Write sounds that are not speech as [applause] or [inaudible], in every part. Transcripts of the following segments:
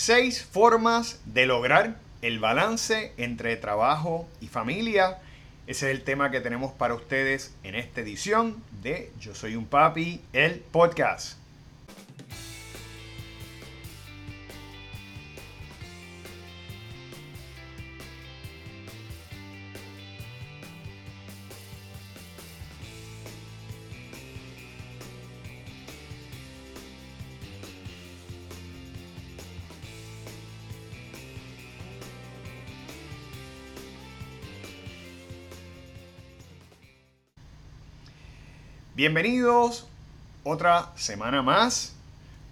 Seis formas de lograr el balance entre trabajo y familia. Ese es el tema que tenemos para ustedes en esta edición de Yo Soy un Papi, el podcast. Bienvenidos otra semana más,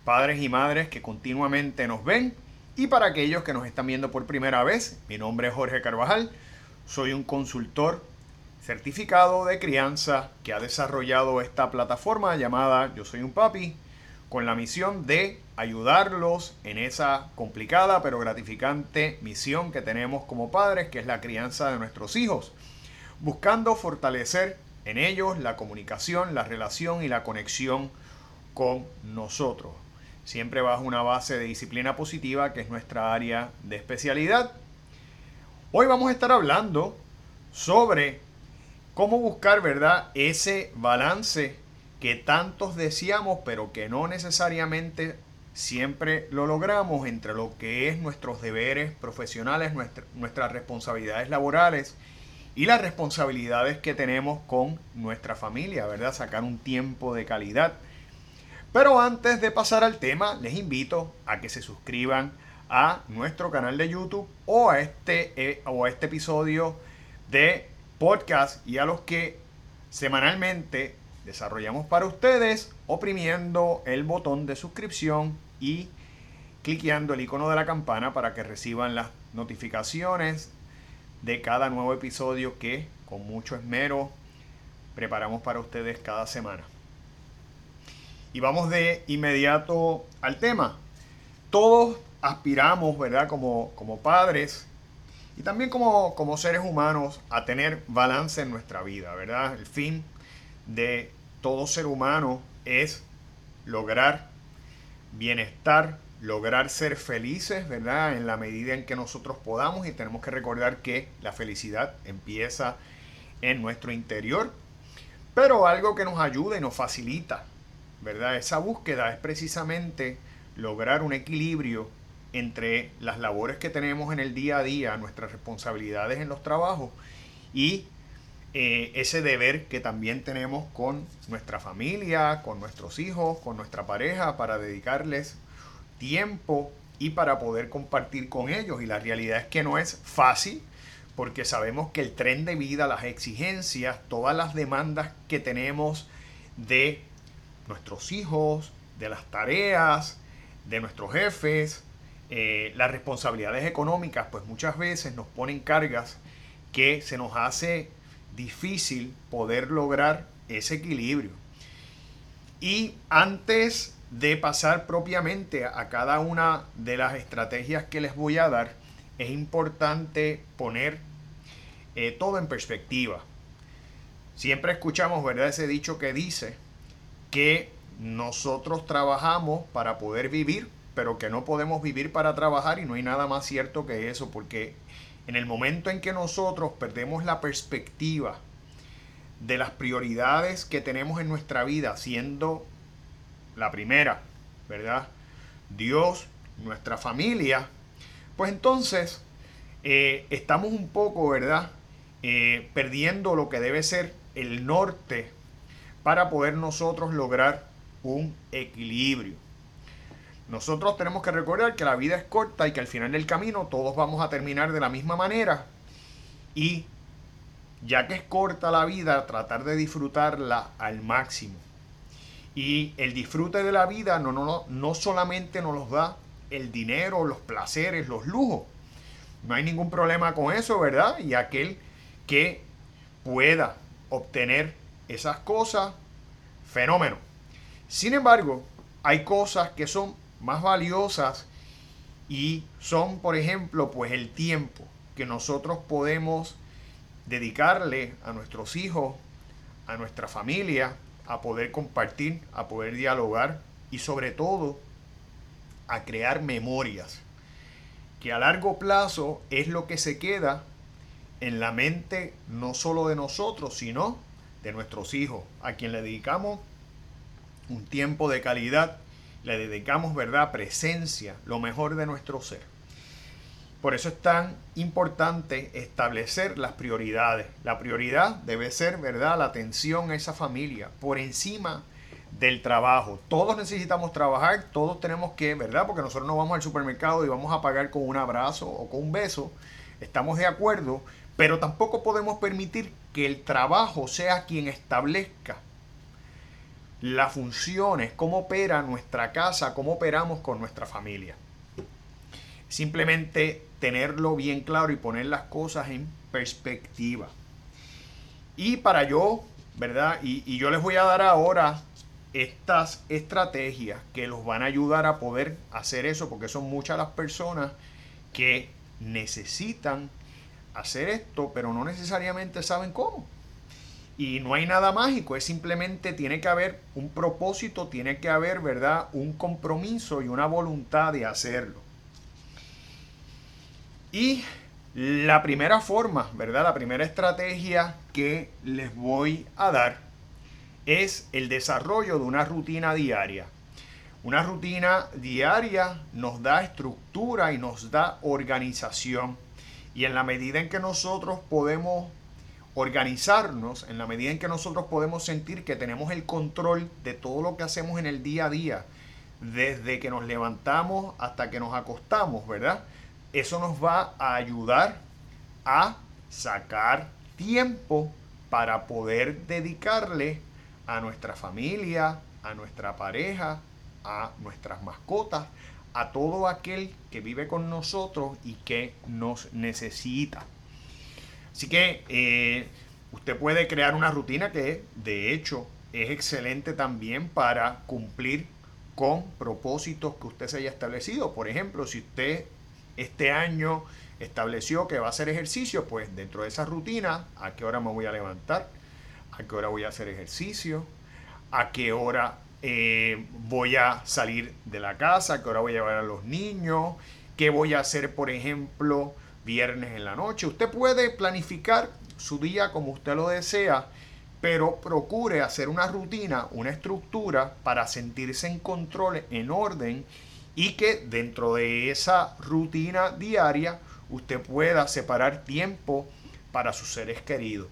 padres y madres que continuamente nos ven. Y para aquellos que nos están viendo por primera vez, mi nombre es Jorge Carvajal, soy un consultor certificado de crianza que ha desarrollado esta plataforma llamada Yo Soy un Papi, con la misión de ayudarlos en esa complicada pero gratificante misión que tenemos como padres, que es la crianza de nuestros hijos, buscando fortalecer en ellos la comunicación, la relación y la conexión con nosotros. Siempre bajo una base de disciplina positiva que es nuestra área de especialidad. Hoy vamos a estar hablando sobre cómo buscar, ¿verdad?, ese balance que tantos deseamos, pero que no necesariamente siempre lo logramos entre lo que es nuestros deberes profesionales, nuestras responsabilidades laborales y las responsabilidades que tenemos con nuestra familia, ¿verdad? Sacar un tiempo de calidad. Pero antes de pasar al tema, les invito a que se suscriban a nuestro canal de YouTube o a este, eh, o a este episodio de podcast y a los que semanalmente desarrollamos para ustedes oprimiendo el botón de suscripción y cliqueando el icono de la campana para que reciban las notificaciones de cada nuevo episodio que con mucho esmero preparamos para ustedes cada semana. Y vamos de inmediato al tema. Todos aspiramos, ¿verdad? Como, como padres y también como, como seres humanos a tener balance en nuestra vida, ¿verdad? El fin de todo ser humano es lograr bienestar, lograr ser felices, ¿verdad? En la medida en que nosotros podamos y tenemos que recordar que la felicidad empieza en nuestro interior, pero algo que nos ayuda y nos facilita, ¿verdad? Esa búsqueda es precisamente lograr un equilibrio entre las labores que tenemos en el día a día, nuestras responsabilidades en los trabajos y eh, ese deber que también tenemos con nuestra familia, con nuestros hijos, con nuestra pareja, para dedicarles tiempo y para poder compartir con ellos. Y la realidad es que no es fácil porque sabemos que el tren de vida, las exigencias, todas las demandas que tenemos de nuestros hijos, de las tareas, de nuestros jefes, eh, las responsabilidades económicas, pues muchas veces nos ponen cargas que se nos hace difícil poder lograr ese equilibrio. Y antes de pasar propiamente a cada una de las estrategias que les voy a dar, es importante poner eh, todo en perspectiva. Siempre escuchamos, ¿verdad? Ese dicho que dice que nosotros trabajamos para poder vivir, pero que no podemos vivir para trabajar y no hay nada más cierto que eso, porque en el momento en que nosotros perdemos la perspectiva de las prioridades que tenemos en nuestra vida, siendo la primera, ¿verdad? Dios, nuestra familia, pues entonces eh, estamos un poco, ¿verdad? Eh, perdiendo lo que debe ser el norte para poder nosotros lograr un equilibrio. Nosotros tenemos que recordar que la vida es corta y que al final del camino todos vamos a terminar de la misma manera. Y ya que es corta la vida, tratar de disfrutarla al máximo. Y el disfrute de la vida no, no, no solamente nos los da el dinero, los placeres, los lujos. No hay ningún problema con eso, ¿verdad? Y aquel que pueda obtener esas cosas, fenómeno. Sin embargo, hay cosas que son más valiosas y son, por ejemplo, pues el tiempo que nosotros podemos dedicarle a nuestros hijos, a nuestra familia, a poder compartir, a poder dialogar y sobre todo a crear memorias. que a largo plazo es lo que se queda en la mente no solo de nosotros, sino de nuestros hijos, a quien le dedicamos un tiempo de calidad, le dedicamos, ¿verdad?, presencia, lo mejor de nuestro ser. Por eso es tan importante establecer las prioridades. La prioridad debe ser, ¿verdad?, la atención a esa familia por encima del trabajo. Todos necesitamos trabajar, todos tenemos que, ¿verdad? Porque nosotros no vamos al supermercado y vamos a pagar con un abrazo o con un beso. Estamos de acuerdo, pero tampoco podemos permitir que el trabajo sea quien establezca las funciones, cómo opera nuestra casa, cómo operamos con nuestra familia. Simplemente tenerlo bien claro y poner las cosas en perspectiva. Y para yo, ¿verdad? Y, y yo les voy a dar ahora estas estrategias que los van a ayudar a poder hacer eso, porque son muchas las personas que necesitan hacer esto, pero no necesariamente saben cómo. Y no hay nada mágico, es simplemente tiene que haber un propósito, tiene que haber, ¿verdad? Un compromiso y una voluntad de hacerlo. Y la primera forma, ¿verdad? La primera estrategia que les voy a dar es el desarrollo de una rutina diaria. Una rutina diaria nos da estructura y nos da organización. Y en la medida en que nosotros podemos organizarnos, en la medida en que nosotros podemos sentir que tenemos el control de todo lo que hacemos en el día a día, desde que nos levantamos hasta que nos acostamos, ¿verdad? Eso nos va a ayudar a sacar tiempo para poder dedicarle a nuestra familia, a nuestra pareja, a nuestras mascotas, a todo aquel que vive con nosotros y que nos necesita. Así que eh, usted puede crear una rutina que de hecho es excelente también para cumplir con propósitos que usted se haya establecido. Por ejemplo, si usted este año estableció que va a hacer ejercicio, pues dentro de esa rutina, ¿a qué hora me voy a levantar? ¿A qué hora voy a hacer ejercicio? ¿A qué hora eh, voy a salir de la casa? ¿A qué hora voy a llevar a los niños? ¿Qué voy a hacer, por ejemplo, viernes en la noche. Usted puede planificar su día como usted lo desea, pero procure hacer una rutina, una estructura para sentirse en control, en orden y que dentro de esa rutina diaria usted pueda separar tiempo para sus seres queridos.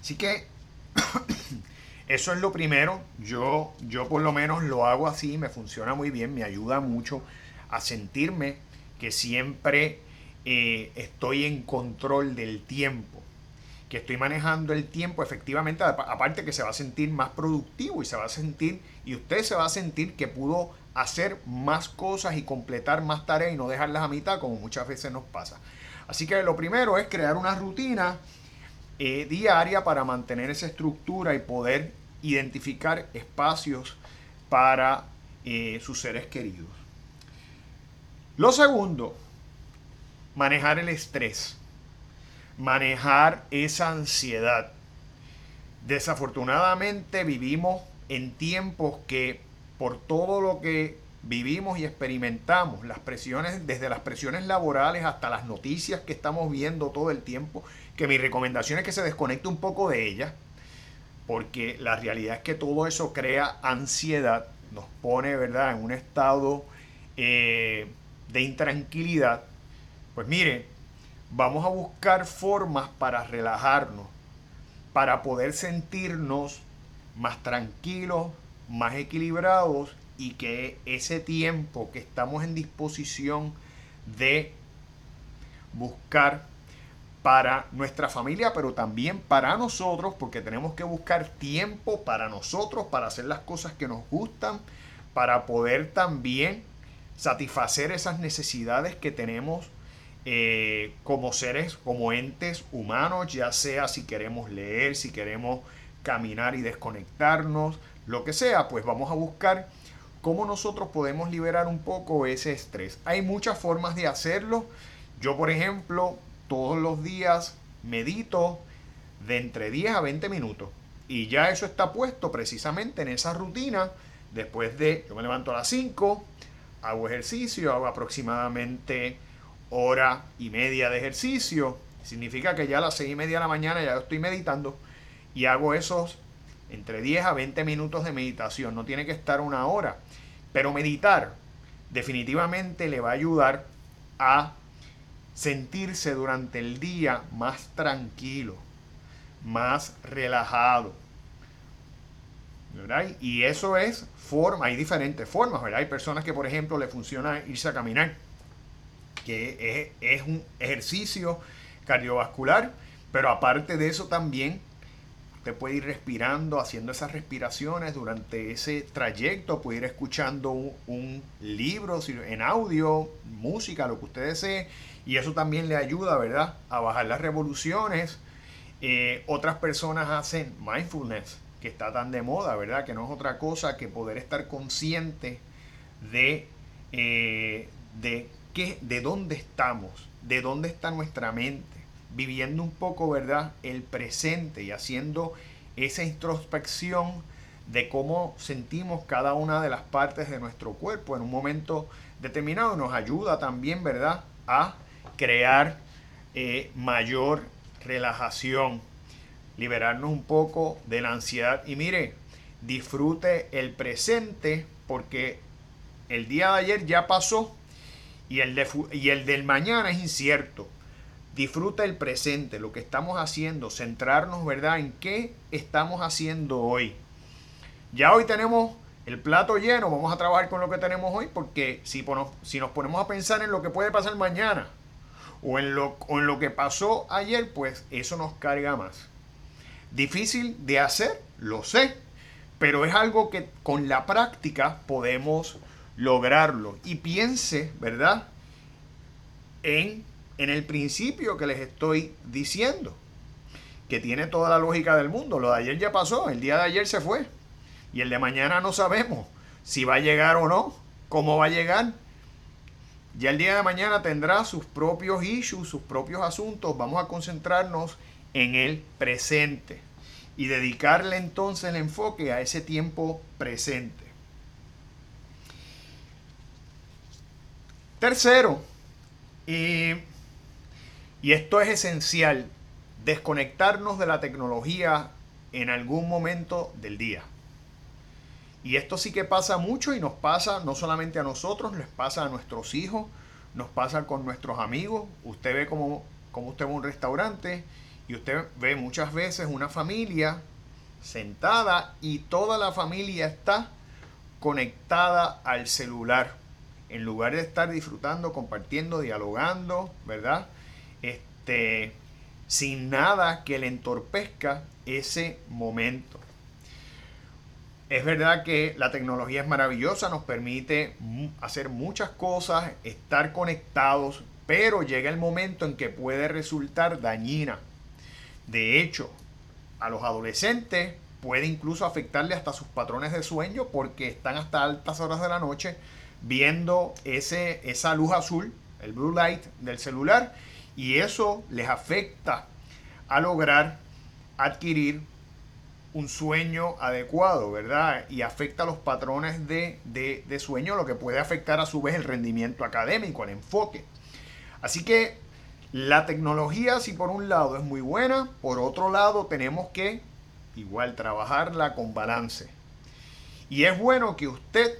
Así que [coughs] eso es lo primero. Yo, yo por lo menos lo hago así, me funciona muy bien, me ayuda mucho a sentirme que siempre eh, estoy en control del tiempo, que estoy manejando el tiempo efectivamente, aparte que se va a sentir más productivo y se va a sentir, y usted se va a sentir que pudo hacer más cosas y completar más tareas y no dejarlas a mitad como muchas veces nos pasa. Así que lo primero es crear una rutina eh, diaria para mantener esa estructura y poder identificar espacios para eh, sus seres queridos. Lo segundo manejar el estrés, manejar esa ansiedad. Desafortunadamente vivimos en tiempos que por todo lo que vivimos y experimentamos, las presiones, desde las presiones laborales hasta las noticias que estamos viendo todo el tiempo, que mi recomendación es que se desconecte un poco de ellas, porque la realidad es que todo eso crea ansiedad, nos pone, ¿verdad?, en un estado eh, de intranquilidad pues mire, vamos a buscar formas para relajarnos, para poder sentirnos más tranquilos, más equilibrados y que ese tiempo que estamos en disposición de buscar para nuestra familia, pero también para nosotros, porque tenemos que buscar tiempo para nosotros, para hacer las cosas que nos gustan, para poder también satisfacer esas necesidades que tenemos eh, como seres, como entes humanos, ya sea si queremos leer, si queremos caminar y desconectarnos, lo que sea, pues vamos a buscar cómo nosotros podemos liberar un poco ese estrés. Hay muchas formas de hacerlo. Yo, por ejemplo, todos los días medito de entre 10 a 20 minutos. Y ya eso está puesto precisamente en esa rutina. Después de, yo me levanto a las 5, hago ejercicio, hago aproximadamente hora y media de ejercicio. Significa que ya a las seis y media de la mañana ya estoy meditando y hago esos entre 10 a 20 minutos de meditación. No tiene que estar una hora. Pero meditar definitivamente le va a ayudar a sentirse durante el día más tranquilo, más relajado. ¿verdad? Y eso es forma, hay diferentes formas, ¿verdad? Hay personas que, por ejemplo, le funciona irse a caminar, que es, es un ejercicio cardiovascular, pero aparte de eso también Usted puede ir respirando, haciendo esas respiraciones durante ese trayecto, puede ir escuchando un, libro en audio, música, lo que usted desee, y eso también le ayuda, ¿verdad?, a bajar las revoluciones. Eh, otras personas hacen mindfulness, que está tan de moda, ¿verdad?, que no es otra cosa que poder estar consciente de, eh, de, qué, de dónde estamos, de dónde está nuestra mente viviendo un poco, ¿verdad?, el presente y haciendo esa introspección de cómo sentimos cada una de las partes de nuestro cuerpo en un momento determinado. Nos ayuda también, ¿verdad?, a crear eh, mayor relajación, liberarnos un poco de la ansiedad. Y mire, disfrute el presente porque el día de ayer ya pasó y el, de, y el del mañana es incierto. Disfruta el presente, lo que estamos haciendo, centrarnos, ¿verdad?, en qué estamos haciendo hoy. Ya hoy tenemos el plato lleno, vamos a trabajar con lo que tenemos hoy, porque si, si nos ponemos a pensar en lo que puede pasar mañana o en, lo, o en lo que pasó ayer, pues eso nos carga más. Difícil de hacer, lo sé, pero es algo que con la práctica podemos lograrlo. Y piense, ¿verdad?, en en el principio que les estoy diciendo, que tiene toda la lógica del mundo. Lo de ayer ya pasó, el día de ayer se fue. Y el de mañana no sabemos si va a llegar o no, cómo va a llegar. Ya el día de mañana tendrá sus propios issues, sus propios asuntos. Vamos a concentrarnos en el presente y dedicarle entonces el enfoque a ese tiempo presente. Tercero, y y esto es esencial, desconectarnos de la tecnología en algún momento del día. Y esto sí que pasa mucho y nos pasa no solamente a nosotros, les pasa a nuestros hijos, nos pasa con nuestros amigos. Usted ve como, como usted va a un restaurante y usted ve muchas veces una familia sentada y toda la familia está conectada al celular. En lugar de estar disfrutando, compartiendo, dialogando, ¿verdad? Este, sin nada que le entorpezca ese momento. Es verdad que la tecnología es maravillosa, nos permite hacer muchas cosas, estar conectados, pero llega el momento en que puede resultar dañina. De hecho, a los adolescentes puede incluso afectarle hasta sus patrones de sueño porque están hasta altas horas de la noche viendo ese, esa luz azul, el blue light del celular y eso les afecta a lograr adquirir un sueño adecuado, ¿verdad? Y afecta los patrones de, de, sueño, lo que puede afectar a su vez el rendimiento académico, el enfoque. Así que la tecnología, si por un lado es muy buena, por otro lado tenemos que igual trabajarla con balance. Y es bueno que usted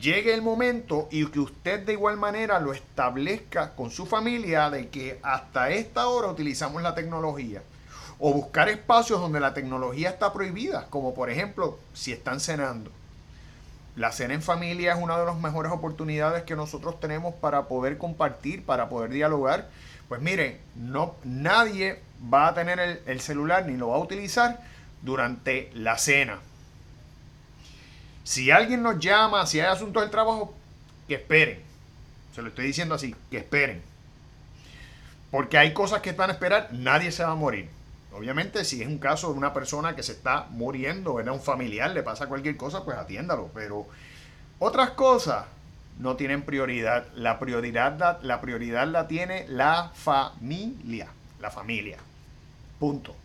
llegue el momento y que usted de igual manera lo establezca con su familia de que hasta esta hora utilizamos la tecnología. O buscar espacios donde la tecnología está prohibida, como por ejemplo si están cenando. La cena en familia es una de las mejores oportunidades que nosotros tenemos para poder compartir, para poder dialogar. Pues mire, no, nadie va a tener el celular ni lo va a utilizar durante la cena si alguien nos llama, si hay asuntos del trabajo, que esperen. Se lo estoy diciendo así, que esperen. Porque hay cosas que van a esperar, nadie se va a morir. Obviamente, si es un caso de una persona que se está muriendo, ¿verdad? un familiar, le pasa cualquier cosa, pues atiéndalo. Pero otras cosas no tienen prioridad. La prioridad, la prioridad la tiene la familia. La familia. Punto.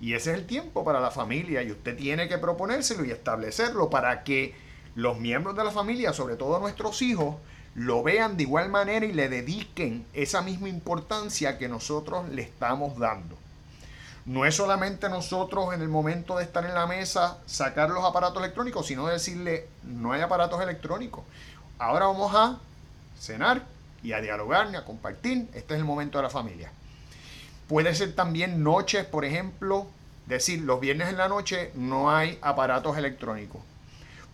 Y ese es el tiempo para la familia y usted tiene que proponérselo y establecerlo para que los miembros de la familia, sobre todo nuestros hijos, lo vean de igual manera y le dediquen esa misma importancia que nosotros le estamos dando. No es solamente nosotros en el momento de estar en la mesa sacar los aparatos electrónicos, sino decirle, no hay aparatos electrónicos. Ahora vamos a cenar y a dialogar y a compartir. Este es el momento de la familia. Puede ser también noches, por ejemplo, decir, los viernes en la noche no hay aparatos electrónicos.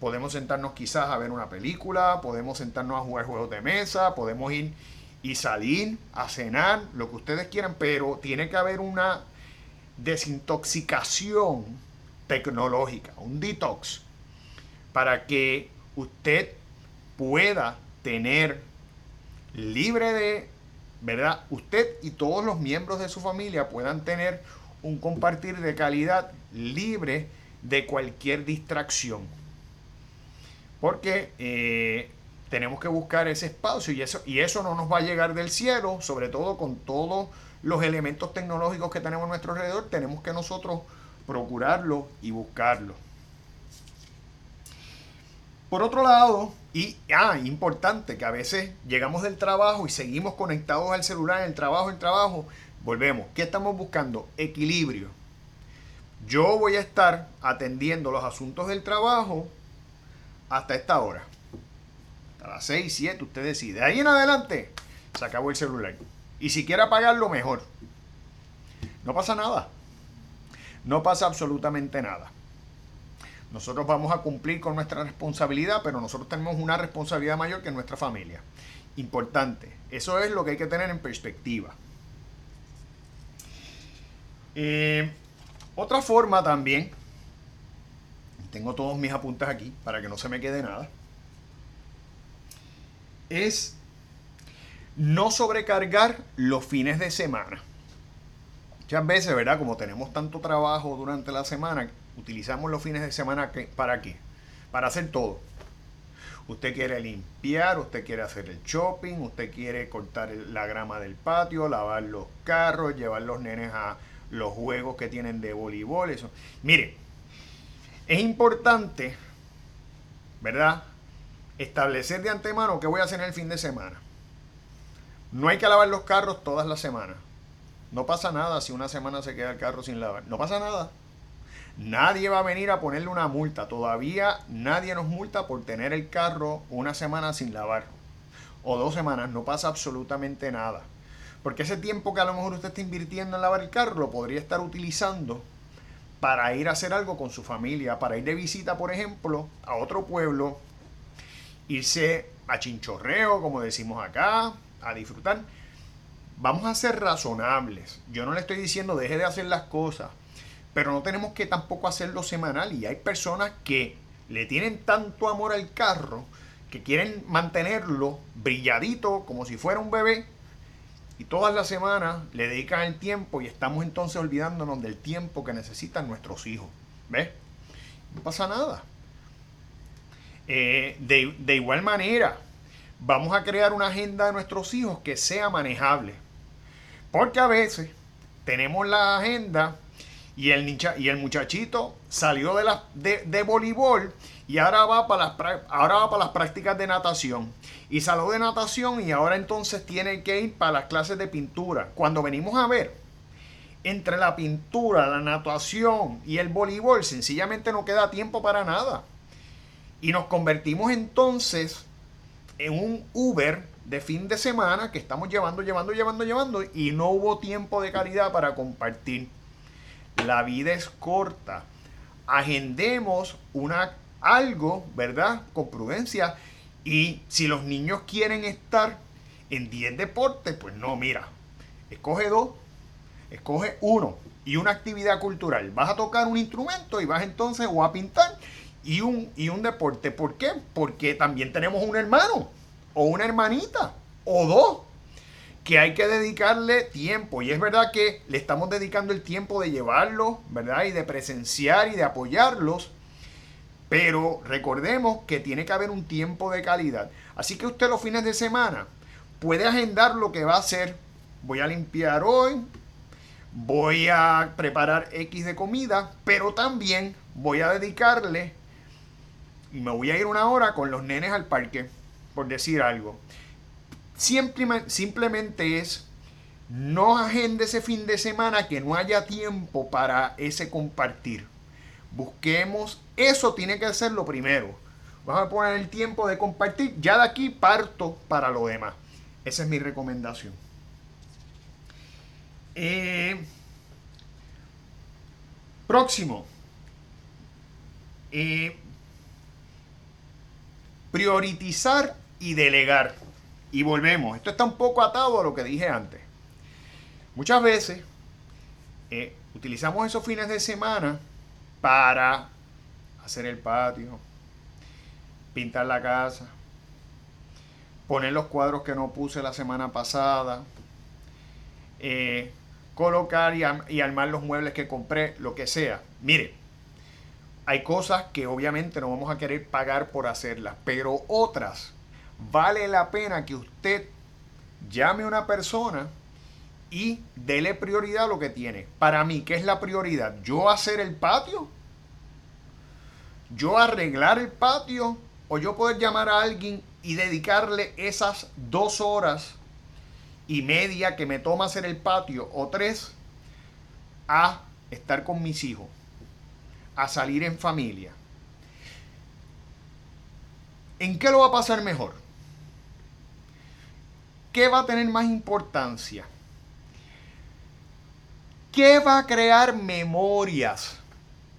Podemos sentarnos quizás a ver una película, podemos sentarnos a jugar juegos de mesa, podemos ir y salir a cenar, lo que ustedes quieran, pero tiene que haber una desintoxicación tecnológica, un detox, para que usted pueda tener libre de, ¿verdad? Usted y todos los miembros de su familia puedan tener un compartir de calidad libre de cualquier distracción. Porque eh, tenemos que buscar ese espacio y eso, y eso no nos va a llegar del cielo, sobre todo con todos los elementos tecnológicos que tenemos a nuestro alrededor, tenemos que nosotros procurarlo y buscarlo. Por otro lado, y ah, importante que a veces llegamos del trabajo y seguimos conectados al celular el trabajo, el trabajo, volvemos. ¿Qué estamos buscando? Equilibrio. Yo voy a estar atendiendo los asuntos del trabajo hasta esta hora. A las 6, 7, usted decide. De ahí en adelante, se acabó el celular. Y si quiere apagarlo, mejor. No pasa nada. No pasa absolutamente nada. Nosotros vamos a cumplir con nuestra responsabilidad, pero nosotros tenemos una responsabilidad mayor que nuestra familia. Importante. Eso es lo que hay que tener en perspectiva. Eh, otra forma también, tengo todos mis apuntes aquí para que no se me quede nada, es no sobrecargar los fines de semana. Muchas veces, ¿verdad? Como tenemos tanto trabajo durante la semana, utilizamos los fines de semana para qué? Para hacer todo. Usted quiere limpiar, usted quiere hacer el shopping, usted quiere cortar la grama del patio, lavar los carros, llevar los nenes a los juegos que tienen de voleibol, eso. Mire, es importante, ¿verdad? Establecer de antemano qué voy a hacer en el fin de semana. No hay que lavar los carros todas las semanas. No pasa nada si una semana se queda el carro sin lavar. No pasa nada. Nadie va a venir a ponerle una multa. Todavía nadie nos multa por tener el carro una semana sin lavar. O dos semanas. No pasa absolutamente nada. Porque ese tiempo que a lo mejor usted está invirtiendo en lavar el carro lo podría estar utilizando para ir a hacer algo con su familia, para ir de visita, por ejemplo, a otro pueblo, irse a chinchorreo, como decimos acá, a disfrutar. Vamos a ser razonables. Yo no le estoy diciendo deje de hacer las cosas pero no tenemos que tampoco hacerlo semanal. Y hay personas que le tienen tanto amor al carro que quieren mantenerlo brilladito como si fuera un bebé. Y todas las semanas le dedican el tiempo y estamos entonces olvidándonos del tiempo que necesitan nuestros hijos. ¿Ves? No pasa nada. Eh, de, de igual manera, vamos a crear una agenda de nuestros hijos que sea manejable. Porque a veces tenemos la agenda y el, muchachito salió de, la, voleibol y ahora va, para las, ahora va para las prácticas de natación. Y salió de natación y ahora entonces tiene que ir para las clases de pintura. Cuando venimos a ver, entre la pintura, la natación y el voleibol, sencillamente no queda tiempo para nada. Y nos convertimos entonces en un Uber de fin de semana que estamos llevando, llevando, llevando, llevando y no hubo tiempo de calidad para compartir. La vida es corta. Agendemos una, algo, ¿verdad? Con prudencia. Y si los niños quieren estar en 10 deportes, pues no, mira, escoge dos, escoge uno y una actividad cultural. Vas a tocar un instrumento y vas entonces o a pintar y un, y un deporte. ¿Por qué? Porque también tenemos un hermano o una hermanita o dos que hay que dedicarle tiempo. Y es verdad que le estamos dedicando el tiempo de llevarlos, ¿verdad? Y de presenciar y de apoyarlos. Pero recordemos que tiene que haber un tiempo de calidad. Así que usted los fines de semana puede agendar lo que va a hacer. Voy a limpiar hoy, voy a preparar X de comida, pero también voy a dedicarle me voy a ir una hora con los nenes al parque, por decir algo. Simplemente es no agende ese fin de semana que no haya tiempo para ese compartir. Busquemos, eso tiene que ser lo primero. Vamos a poner el tiempo de compartir. Ya de aquí parto para lo demás. Esa es mi recomendación. Eh, próximo. Eh, priorizar y delegar. Y volvemos. Esto está un poco atado a lo que dije antes. Muchas veces eh, utilizamos esos fines de semana para hacer el patio, pintar la casa, poner los cuadros que no puse la semana pasada, eh, colocar y, y, armar los muebles que compré, lo que sea. Mire, hay cosas que obviamente no vamos a querer pagar por hacerlas, pero otras vale la pena que usted llame a una persona y dele prioridad a lo que tiene. Para mí, ¿qué es la prioridad? ¿Yo hacer el patio? ¿Yo arreglar el patio? ¿O yo poder llamar a alguien y dedicarle esas dos horas y media que me toma hacer el patio o tres a estar con mis hijos, a salir en familia? ¿En qué lo va a pasar mejor? ¿Qué va a tener más importancia? ¿Qué va a crear memorias?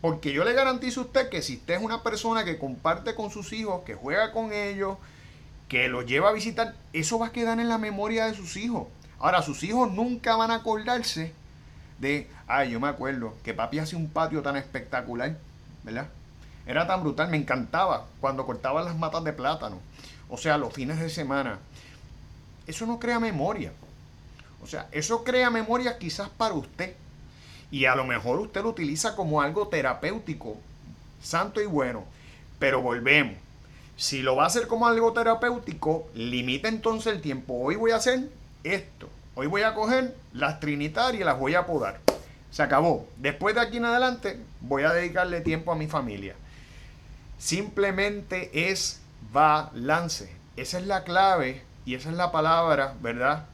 Porque yo le garantizo a usted que si usted es una persona que comparte con sus hijos, que juega con ellos, que los lleva a visitar, eso va a quedar en la memoria de sus hijos. Ahora, sus hijos nunca van a acordarse de, ay, yo me acuerdo que papi hacía un patio tan espectacular, ¿verdad? Era tan brutal, me encantaba cuando cortaba las matas de plátano. O sea, los fines de semana. Eso no crea memoria. O sea, eso crea memoria quizás para usted y a lo mejor usted lo utiliza como algo terapéutico, santo y bueno. Pero volvemos. Si lo va a hacer como algo terapéutico, limita entonces el tiempo. Hoy voy a hacer esto. Hoy voy a coger las trinitarias y las voy a podar. Se acabó. Después de aquí en adelante voy a dedicarle tiempo a mi familia. Simplemente es balance. Esa es la clave y esa es la palabra, ¿verdad?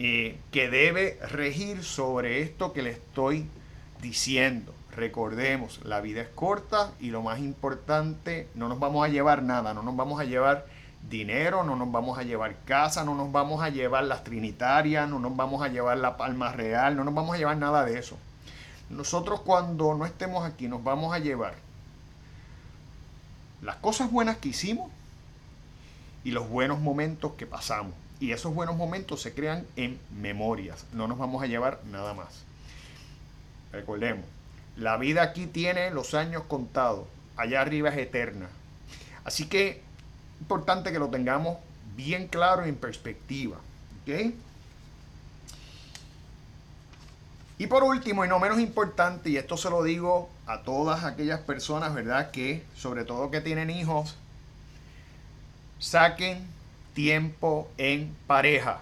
Eh, que debe regir sobre esto que le estoy diciendo. Recordemos, la vida es corta y lo más importante, no nos vamos a llevar nada, no nos vamos a llevar dinero, no nos vamos a llevar casa, no nos vamos a llevar las trinitarias, no nos vamos a llevar la palma real, no nos vamos a llevar nada de eso. Nosotros cuando no estemos aquí nos vamos a llevar las cosas buenas que hicimos y los buenos momentos que pasamos. Y esos buenos momentos se crean en memorias. No nos vamos a llevar nada más. Recordemos, la vida aquí tiene los años contados. Allá arriba es eterna. Así que importante que lo tengamos bien claro en perspectiva. Y por último, y no menos importante, y esto se lo digo a todas aquellas personas, ¿verdad? Que sobre todo que tienen hijos, saquen tiempo en pareja.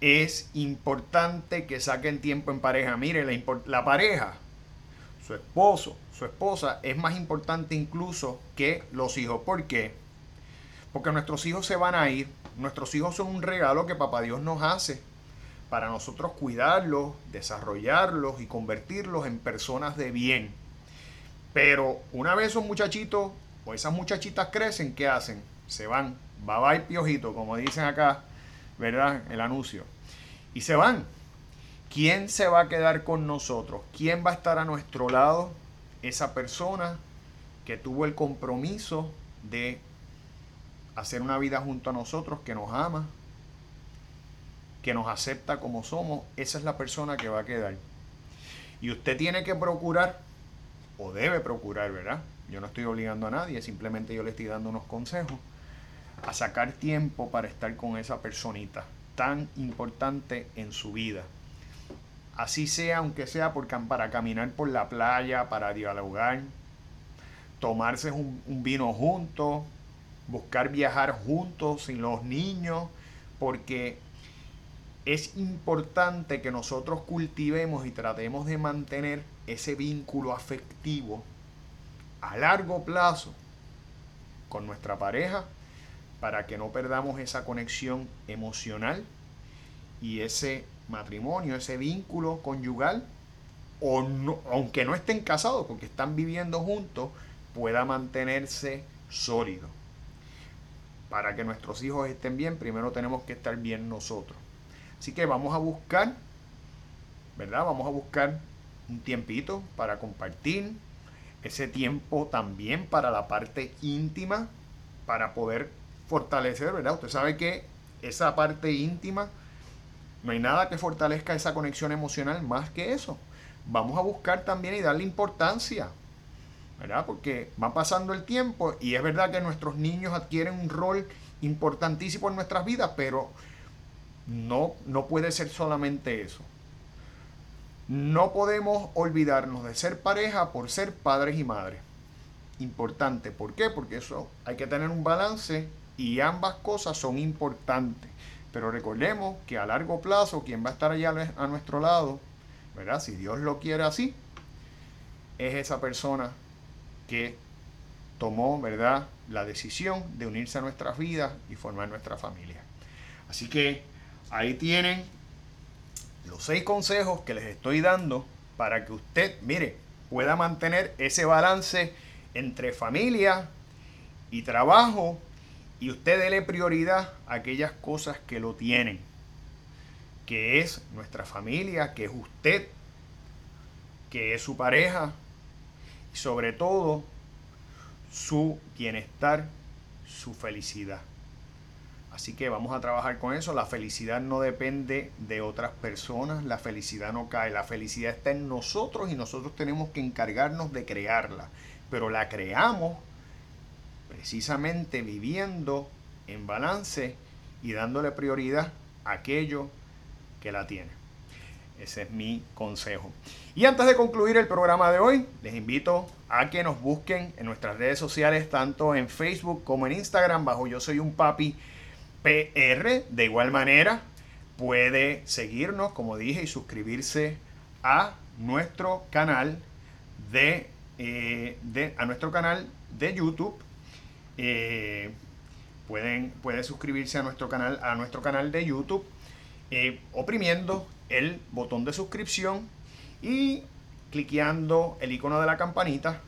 Es importante que saquen tiempo en pareja. Mire, la, la pareja, su esposo, su esposa, es más importante incluso que los hijos. ¿Por qué? Porque nuestros hijos se van a ir. Nuestros hijos son un regalo que Papá Dios nos hace para nosotros cuidarlos, desarrollarlos y convertirlos en personas de bien. Pero una vez esos muchachitos o esas muchachitas crecen, ¿qué hacen? se van. Bye bye piojito, como dicen acá, ¿verdad? El anuncio. Y se van. ¿Quién se va a quedar con nosotros? ¿Quién va a estar a nuestro lado? Esa persona que tuvo el compromiso de hacer una vida junto a nosotros, que nos ama, que nos acepta como somos, esa es la persona que va a quedar. Y usted tiene que procurar, o debe procurar, ¿verdad? Yo no estoy obligando a nadie, simplemente yo le estoy dando unos consejos a sacar tiempo para estar con esa personita tan importante en su vida. Así sea, aunque sea por, para caminar por la playa, para dialogar, tomarse un, un vino juntos, buscar viajar juntos sin los niños, porque es importante que nosotros cultivemos y tratemos de mantener ese vínculo afectivo a largo plazo con nuestra pareja para que no perdamos esa conexión emocional y ese matrimonio, ese vínculo conyugal, o aunque no estén casados, porque están viviendo juntos, pueda mantenerse sólido. Para que nuestros hijos estén bien, primero tenemos que estar bien nosotros. Así que vamos a buscar, ¿verdad? Vamos a buscar un tiempito para compartir, ese tiempo también para la parte íntima, para poder fortalecer, ¿verdad? Usted sabe que esa parte íntima, no hay nada que fortalezca esa conexión emocional más que eso. Vamos a buscar también y darle importancia, ¿verdad? Porque va pasando el tiempo y es verdad que nuestros niños adquieren un rol importantísimo en nuestras vidas, pero no, no puede ser solamente eso. No podemos olvidarnos de ser pareja por ser padres y madres. Importante. ¿Por qué? Porque eso hay que tener un balance y ambas cosas son importantes. Pero recordemos que a largo plazo quien va a estar allá a nuestro lado, ¿verdad? Si Dios lo quiere así, es esa persona que tomó, ¿verdad? La decisión de unirse a nuestras vidas y formar nuestra familia. Así que ahí tienen los seis consejos que les estoy dando para que usted, mire, pueda mantener ese balance entre familia y trabajo y usted dele prioridad a aquellas cosas que lo tienen, que es nuestra familia, que es usted, que es su pareja y sobre todo su bienestar, su felicidad. Así que vamos a trabajar con eso. La felicidad no depende de otras personas, la felicidad no cae, la felicidad está en nosotros y nosotros tenemos que encargarnos de crearla. Pero la creamos precisamente viviendo en balance y dándole prioridad a aquello que la tiene. Ese es mi consejo. Y antes de concluir el programa de hoy, les invito a que nos busquen en nuestras redes sociales, tanto en Facebook como en Instagram, bajo Yo Soy un Papi PR. De igual manera, puede seguirnos, como dije, y suscribirse a nuestro canal de, eh, a nuestro canal de YouTube. Eh, pueden, puede suscribirse a nuestro canal, a nuestro canal de YouTube, eh, oprimiendo el botón de suscripción y cliqueando el icono de la campanita,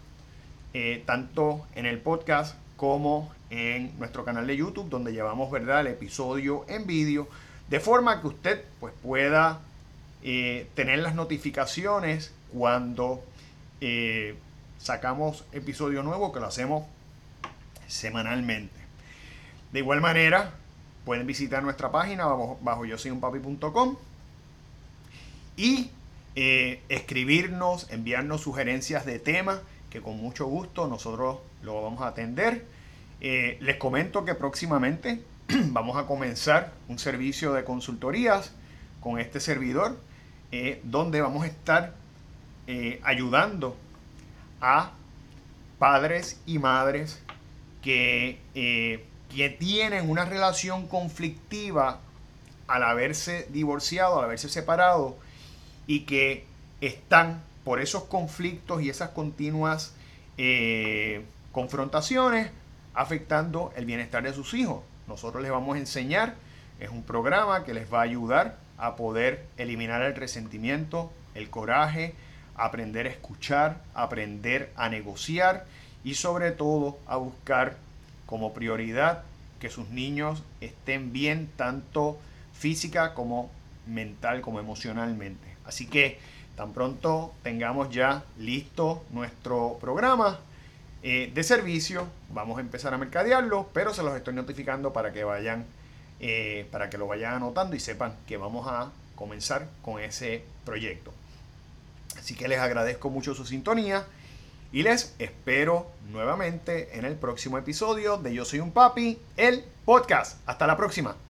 tanto en el podcast como en nuestro canal de YouTube, donde llevamos ¿verdad? el episodio en vídeo, de forma que usted pues, pueda eh, tener las notificaciones cuando eh, sacamos episodio nuevo, que lo hacemos semanalmente. De igual manera, pueden visitar nuestra página bajo, yo soy un papi.com y eh, escribirnos, enviarnos sugerencias de temas que con mucho gusto nosotros lo vamos a atender. Eh, les comento que próximamente [clears throat] vamos a comenzar un servicio de consultorías con este servidor, eh, donde vamos a estar eh, ayudando a padres y madres que, que tienen una relación conflictiva al haberse divorciado, al haberse separado y que están por esos conflictos y esas continuas eh, confrontaciones afectando el bienestar de sus hijos. Nosotros les vamos a enseñar, es un programa que les va a ayudar a poder eliminar el resentimiento, el coraje, aprender a escuchar, aprender a negociar y sobre todo a buscar como prioridad que sus niños estén bien tanto física como mental como emocionalmente. Así que Tan pronto tengamos ya listo nuestro programa eh, de servicio, vamos a empezar a mercadearlo, pero se los estoy notificando para que vayan, eh, para que lo vayan anotando y sepan que vamos a comenzar con ese proyecto. Así que les agradezco mucho su sintonía y les espero nuevamente en el próximo episodio de Yo Soy un Papi, el podcast. Hasta la próxima.